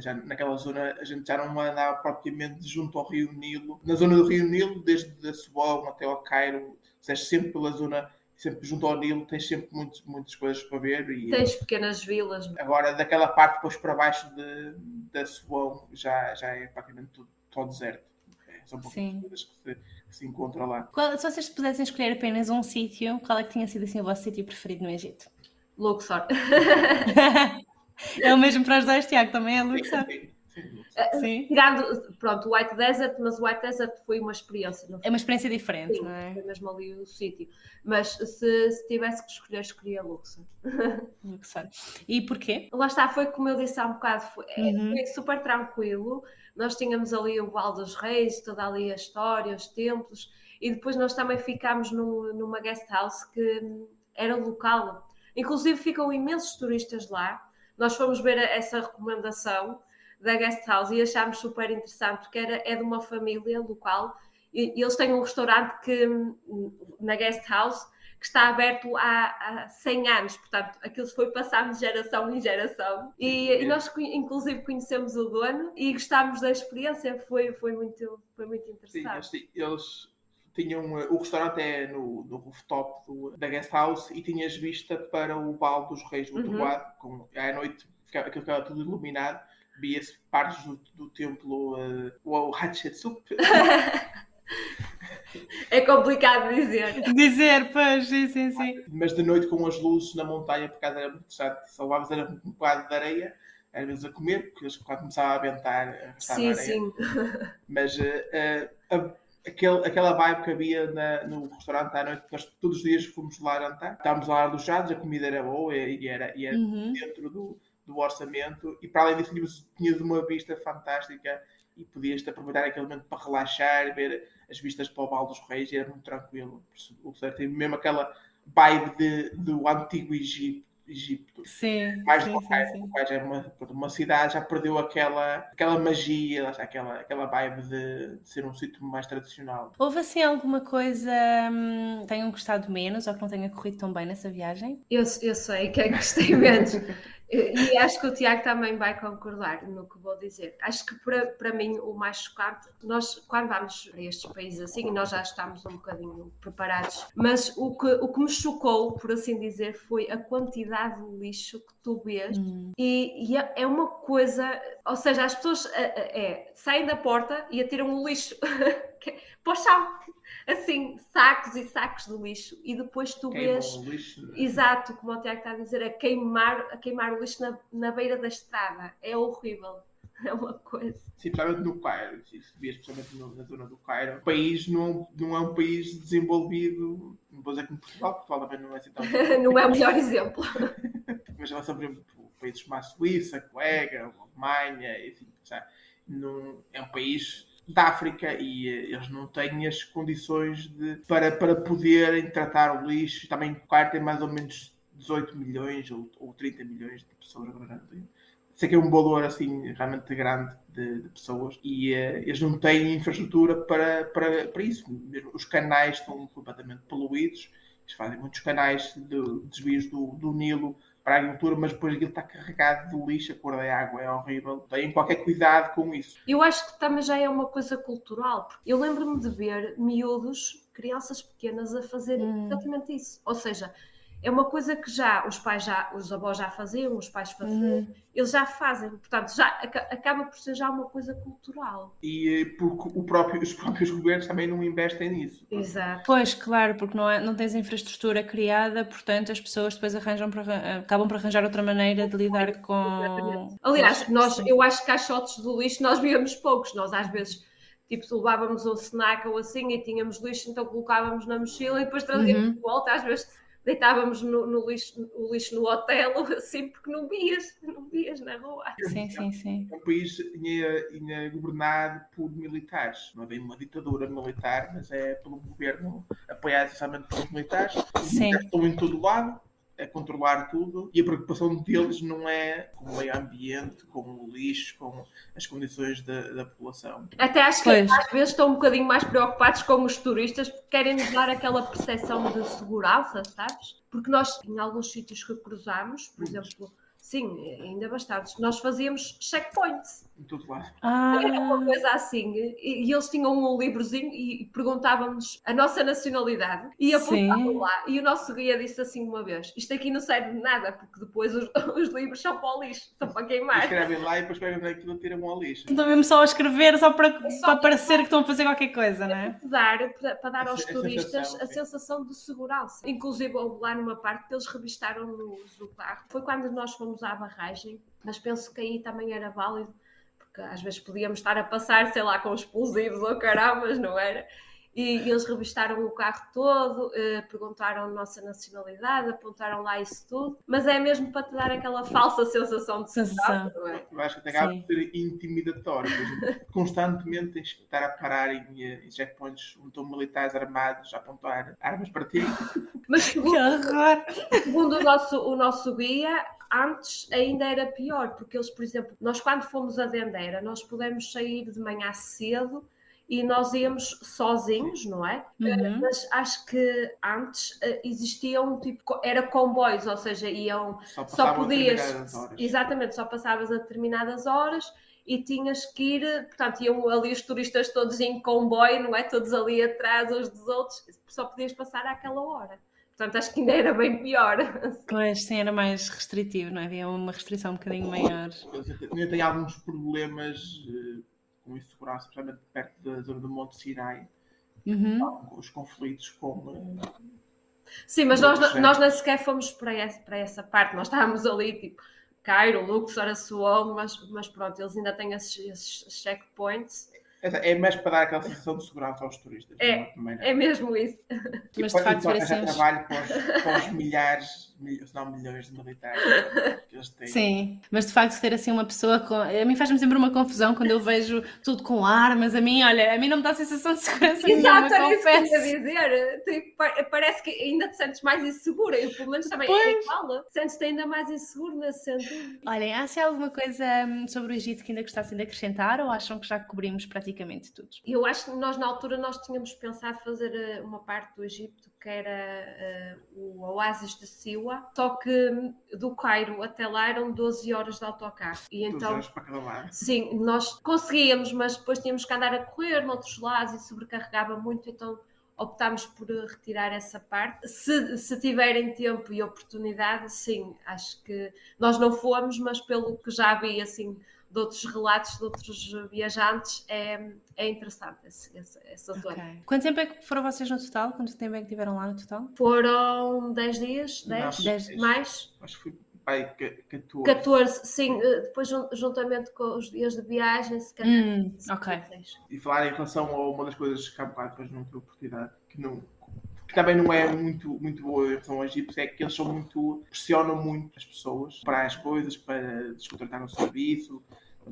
já naquela zona a gente já não andava propriamente junto ao Rio Nilo. Na zona do Rio Nilo, desde a Suão até ao Cairo, se sempre pela zona, sempre junto ao Nilo, tens sempre muitos, muitas coisas para ver. E, tens pequenas vilas. Agora, daquela parte depois para baixo de, da Suão, já, já é praticamente tudo, todo deserto. É, são poucas coisas que se, que se encontram lá. Qual, se vocês pudessem escolher apenas um sítio, qual é que tinha sido assim, o vosso sítio preferido no Egito? Luxor. É o mesmo para os dois, Tiago, também é Luxor. Eh, sim. Tirando, pronto, o White Desert, mas o White Desert foi uma experiência. é uma experiência diferente, Sim, não é? Foi mesmo ali o sítio. Mas se, se, tivesse que escolher, escolhia Luxor. Luxor. E porquê? Lá está, foi como eu disse há um bocado, foi, é, uhum. foi super tranquilo. Nós tínhamos ali o Val dos Reis, toda ali a história, os templos, e depois nós também ficámos no, numa guest house que era local. Inclusive ficam imensos turistas lá nós fomos ver essa recomendação da guest house e achámos super interessante porque era, é de uma família local e, e eles têm um restaurante que na guest house que está aberto há, há 100 anos, portanto aquilo foi passado de geração em geração. E, e, nós inclusive conhecemos o dono e gostámos da experiência, foi, foi, muito, foi muito interessante. Sim, eles tinham o restaurante é no, no rooftop do, da guest house e tinhas vista para o Val dos Reis do uhum. com à noite ficava, aquilo ficava tudo iluminado, via-se partes do, do templo uh, o Hatshepsut. É complicado dizer. Dizer, pois, sim, sim, sim. Mas de noite com as luzes na montanha, por causa era muito chato, salvavas era um quadro de areia, às vezes a comer, porque eles quando começava a aventar, a sim, areia. Sim. Mas uh, uh, aquele, aquela vibe que havia na, no restaurante à noite, nós todos os dias fomos lá jantar, estávamos lá alojados, a comida era boa e, era, e era uhum. dentro do, do orçamento, e para além disso tínhamos, tínhamos uma vista fantástica e podias aproveitar aquele momento para relaxar, ver as vistas para o Val dos Reis, e era muito tranquilo. Mesmo aquela vibe de, do antigo Egito Egito. Sim. Mais sim, locais, sim, sim. é uma, uma cidade já perdeu aquela, aquela magia, aquela, aquela vibe de, de ser um sítio mais tradicional. Houve assim alguma coisa hum, que tenham gostado menos ou que não tenha corrido tão bem nessa viagem? Eu, eu sei que é que gostei menos. E acho que o Tiago também vai concordar no que vou dizer. Acho que para, para mim o mais chocante, nós quando vamos para estes países assim, nós já estamos um bocadinho preparados, mas o que, o que me chocou, por assim dizer, foi a quantidade de lixo que tu vês hum. e, e, é, é uma coisa, ou seja, as pessoas é, é, saem da porta e atiram o lixo para o chão assim, sacos e sacos de lixo e depois tu Queima vês. O lixo. Exato, como o Tiago está a dizer, a queimar, a queimar o lixo na, na beira da estrada. É horrível. É uma coisa. Sim, principalmente no Cairo, se vias especialmente na zona do Cairo, o país não, não é um país desenvolvido, não vou dizer como Portugal, Portugal também não é assim tão. não é o melhor exemplo. Mas relação, por exemplo, países como a Suíça, a Colega, a Alemanha, enfim, já, não, é um país da África e eh, eles não têm as condições de, para, para poderem tratar o lixo. Também o Cairo tem mais ou menos 18 milhões ou, ou 30 milhões de pessoas agora sei que é um valor assim realmente grande de, de pessoas e uh, eles não têm infraestrutura para, para, para isso. Mesmo os canais estão completamente poluídos, eles fazem muitos canais de desvios do, do Nilo para a agricultura, mas depois aquilo está carregado de lixo, a cor da água é horrível. Tenham qualquer cuidado com isso. Eu acho que também já é uma coisa cultural. Eu lembro-me de ver miúdos, crianças pequenas, a fazer hum. exatamente isso. Ou seja, é uma coisa que já os pais já, os avós já faziam, os pais faziam, uhum. eles já fazem, portanto já acaba por ser já uma coisa cultural. E eh, porque o próprio, os próprios governos também não investem nisso. Exato. Pois, claro, porque não, é, não tens infraestrutura criada, portanto as pessoas depois arranjam para, acabam por arranjar outra maneira de lidar com. Aliás, nós, eu acho que caixotes do lixo nós víamos poucos, nós às vezes tipo, levávamos um snack ou assim e tínhamos lixo, então colocávamos na mochila e depois trazíamos uhum. de volta, às vezes deitávamos no, no, lixo, o lixo no hotel, assim, porque não vias, não vias na rua. Sim, sim, sim. É um país tinha, governado por militares, não é bem uma ditadura militar, mas é pelo governo apoiado essencialmente pelos militares. Os sim. militares estão em todo lado, a controlar tudo e a preocupação deles não é com o meio ambiente, com o lixo, com as condições da, da população. Até acho que pois. às vezes estão um bocadinho mais preocupados com os turistas porque querem nos dar aquela percepção de segurança, sabes? Porque nós, em alguns sítios que cruzamos, por exemplo, sim, ainda bastantes, nós fazíamos checkpoints em todo lado. Ah. Era uma coisa assim. E, e, eles tinham um livrozinho e perguntavam-nos a nossa nacionalidade e apontavam lá. E o nosso guia disse assim uma vez: Isto aqui não serve de nada, porque depois os, os livros são para o lixo, são para queimar. Escrevem lá e depois pegam aquilo e tiram ao lixo. Estão mesmo só a escrever, só para, é só para parecer que estão a fazer qualquer coisa, não é? Dar, para, para dar aos a turistas sensação, a sensação de segurança. Inclusive, houve lá numa parte que eles revistaram-nos o carro. Foi quando nós fomos à barragem, mas penso que aí também era válido às vezes podíamos estar a passar, sei lá, com explosivos ou carambas, não era? E, e eles revistaram o carro todo, eh, perguntaram a nossa nacionalidade, apontaram lá isso tudo, mas é mesmo para te dar aquela falsa sensação de segurança, não é? Eu acho que acaba de ser intimidatório, constantemente tens que estar a parar em, em checkpoints onde estão militares armados a apontar armas para ti. Mas segundo, segundo o, nosso, o nosso guia, antes ainda era pior, porque eles, por exemplo, nós quando fomos a Dendera, nós pudemos sair de manhã cedo e nós íamos sozinhos, não é? Uhum. Mas acho que antes uh, existiam tipo, era comboios, ou seja, iam só, só podias exatamente, só passavas a determinadas horas e tinhas que ir, portanto, iam ali os turistas todos em comboio, não é? Todos ali atrás uns dos outros, só podias passar àquela hora. Portanto, acho que ainda era bem pior. Pois, sim, era mais restritivo, não é? Havia uma restrição um bocadinho maior. Eu tenho alguns problemas uh, com insegurança, especialmente perto da zona do Monte Sinai, uhum. os conflitos com. Uh, sim, mas nós, nós nem sequer fomos para essa, para essa parte, nós estávamos ali, tipo, Cairo, Luxor, Assuão, mas, mas pronto, eles ainda têm esses, esses checkpoints é, é mais para dar aquela sensação de segurança aos turistas. É, é, é mesmo isso. E Mas de facto parecemos... trabalho para os, para os milhares, não milhões de militares que eles têm. Sim, mas de facto ter assim uma pessoa com... A mim faz-me sempre uma confusão quando eu vejo tudo com armas. A mim, olha, a mim não me dá a sensação de segurança Exato, era isso que eu ia dizer. Tipo, parece que ainda te sentes mais insegura. Eu pelo menos também é igual. Sentes-te ainda mais inseguro nesse sentido. Olhem, há se alguma coisa hum, sobre o Egito que ainda gostassem de acrescentar ou acham que já cobrimos praticamente tudo. Eu acho que nós na altura nós tínhamos pensado fazer eh, uma parte do Egito que era uh, o oásis de Siwa, só que do Cairo até lá eram 12 horas de autocarro. E então, horas para cada lado. Sim, nós conseguíamos, mas depois tínhamos que andar a correr noutros lados e sobrecarregava muito, então optámos por retirar essa parte. Se, se tiverem tempo e oportunidade, sim, acho que nós não fomos, mas pelo que já vi assim de outros relatos de outros viajantes, é, é interessante esse, esse, essa zona. Okay. Quanto tempo é que foram vocês no total? Quanto tempo é que tiveram lá no total? Foram 10 dias, 10, 10 mais. Acho que foi pai, 14. 14, sim, eh, depois juntamente com os dias de viagem, se calhar. Hum, ok. E falar em relação a uma das coisas que há bocado depois não tive oportunidade, que não, que também não é muito, muito boa em relação ao Egito, é que eles são muito, pressionam muito as pessoas para as coisas, para descontratar um serviço.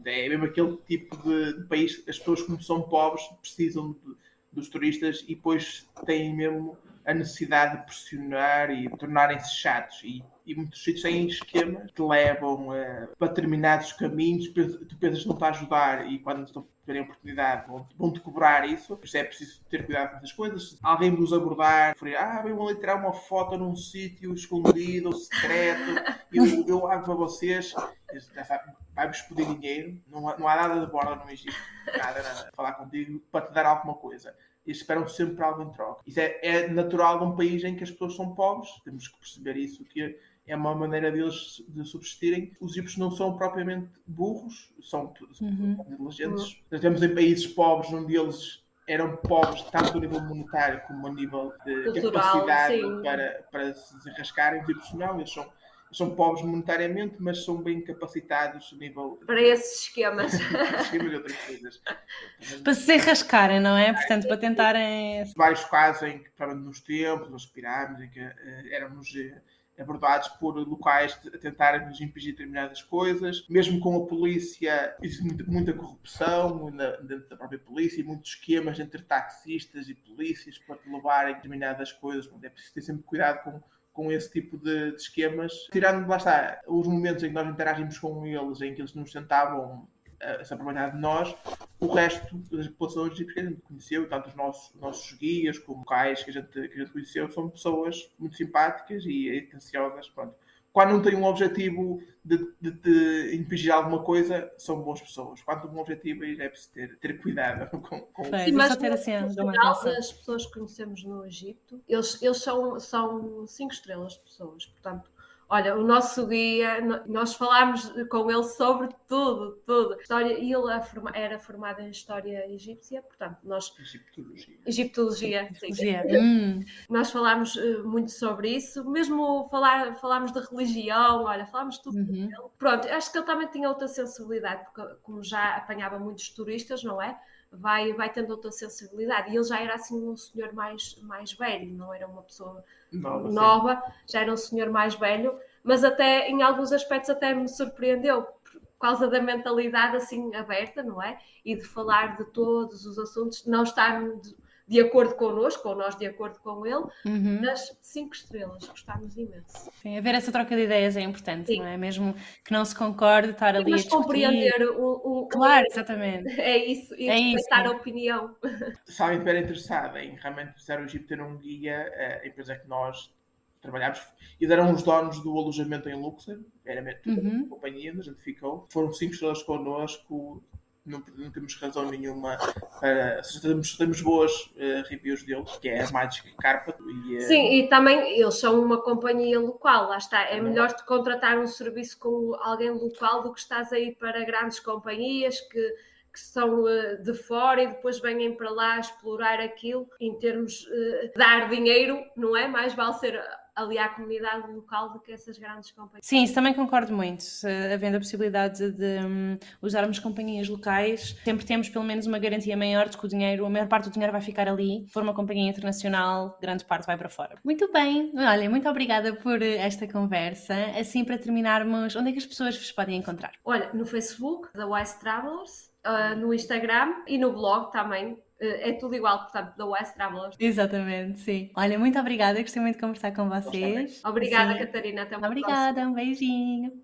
É mesmo aquele tipo de, de país, as pessoas como são pobres precisam de, dos turistas e depois têm mesmo a necessidade de pressionar e tornarem-se chatos. E e muitos sítios têm esquemas que levam uh, para determinados caminhos, tu pensas que não está a ajudar e quando estão tiverem oportunidade vão-te cobrar isso, isso é preciso ter cuidado com essas coisas. Se alguém vos abordar, ah, vem ali tirar uma foto num sítio escondido ou secreto, eu, eu hago para vocês, vai-vos pedir dinheiro, não há, não há nada de borda no Egito, nada, nada, falar contigo para te dar alguma coisa e esperam sempre algo em troca. Isso é, é, natural de um país em que as pessoas são pobres, temos que perceber isso, que é uma maneira deles de subsistirem. Os egípcios não são propriamente burros, são, uhum. inteligentes. Uhum. Temos em países pobres onde eles eram pobres tanto a nível monetário como a nível de Cultural, capacidade para, para se desenrascarem. Os egípcios não, eles são são pobres monetariamente, mas são bem capacitados a nível. Para esses esquemas. esquemas e outras coisas. Para se rascarem, não é? Portanto, para tentarem. Vários casos em que, nos templos, nas pirâmides, em que uh, éramos. Uh, abordados por locais a tentarem nos impedir determinadas coisas. Mesmo com a polícia, existe muita, muita corrupção dentro da própria polícia e muitos esquemas entre taxistas e polícias para te levarem determinadas coisas. É preciso ter sempre cuidado com, com esse tipo de, de esquemas. Tirando, lá está, os momentos em que nós interagimos com eles, em que eles nos tentavam essa probabilidade de nós, o resto das populações que a gente conheceu, tanto os nossos, nossos guias como locais que a, gente, que a gente conheceu, são pessoas muito simpáticas e atenciosas. Pronto. Quando não têm um objetivo de, de, de impingir alguma coisa, são boas pessoas. Quando têm um objetivo, aí é preciso ter, ter cuidado com, com Sim, mas ter assim, geral, as pessoas que conhecemos no Egito, eles, eles são, são cinco estrelas de pessoas. Portanto, Olha, o nosso guia, nós falámos com ele sobre tudo, tudo. História, ele era formado em História Egípcia, portanto, nós... Egiptologia. Egiptologia, sim. Hum. Nós falámos eh, muito sobre isso, mesmo falar, falámos de religião, olha, falámos tudo uhum. Pronto, acho que ele também tinha outra sensibilidade, porque como já apanhava muitos turistas, não é? Vai, vai tendo outra sensibilidade. E ele já era assim um senhor mais, mais velho, não era uma pessoa nova, nova já era um senhor mais velho, mas até em alguns aspectos até me surpreendeu por causa da mentalidade assim aberta, não é? E de falar de todos os assuntos, não estar de acordo connosco, ou nós de acordo com ele, uhum. das cinco estrelas. Gostámos imenso. Sim, haver essa troca de ideias é importante, Sim. não é? Mesmo que não se concorde, estar ali Mas a compreender o, o, Claro, exatamente. É isso, e é respeitar a opinião. Se alguém estiver interessado em realmente precisar o Egito ter um guia, a empresa que nós trabalhámos e deram os donos do alojamento em Luxor, era uhum. companhia, a gente ficou. Foram cinco estrelas connosco, não, não, temos razão nenhuma para. Temos, temos boas uh, reviews deles, que é a Magic Carpet. E, uh... Sim, e também eles são uma companhia local, lá está. É melhor te contratar um serviço com alguém local do que estás aí para grandes companhias que, que são uh, de fora e depois venham para lá explorar aquilo em termos de dar dinheiro, não é? Mais vale ser ali à comunidade local do que essas grandes companhias. Sim, isso também concordo muito. Havendo a possibilidade de, de um, usarmos companhias locais, sempre temos pelo menos uma garantia maior de que o dinheiro, a maior parte do dinheiro vai ficar ali. Se for uma companhia internacional, grande parte vai para fora. Muito bem, olha, muito obrigada por esta conversa. Assim, para terminarmos, onde é que as pessoas vos podem encontrar? Olha, no Facebook, da Wise Travelers, uh, no Instagram e no blog também, é tudo igual, portanto, da West Travelers. Exatamente, sim. Olha, muito obrigada, gostei muito de conversar com vocês. Obrigada, sim. Catarina. Até uma Obrigada, próxima. um beijinho.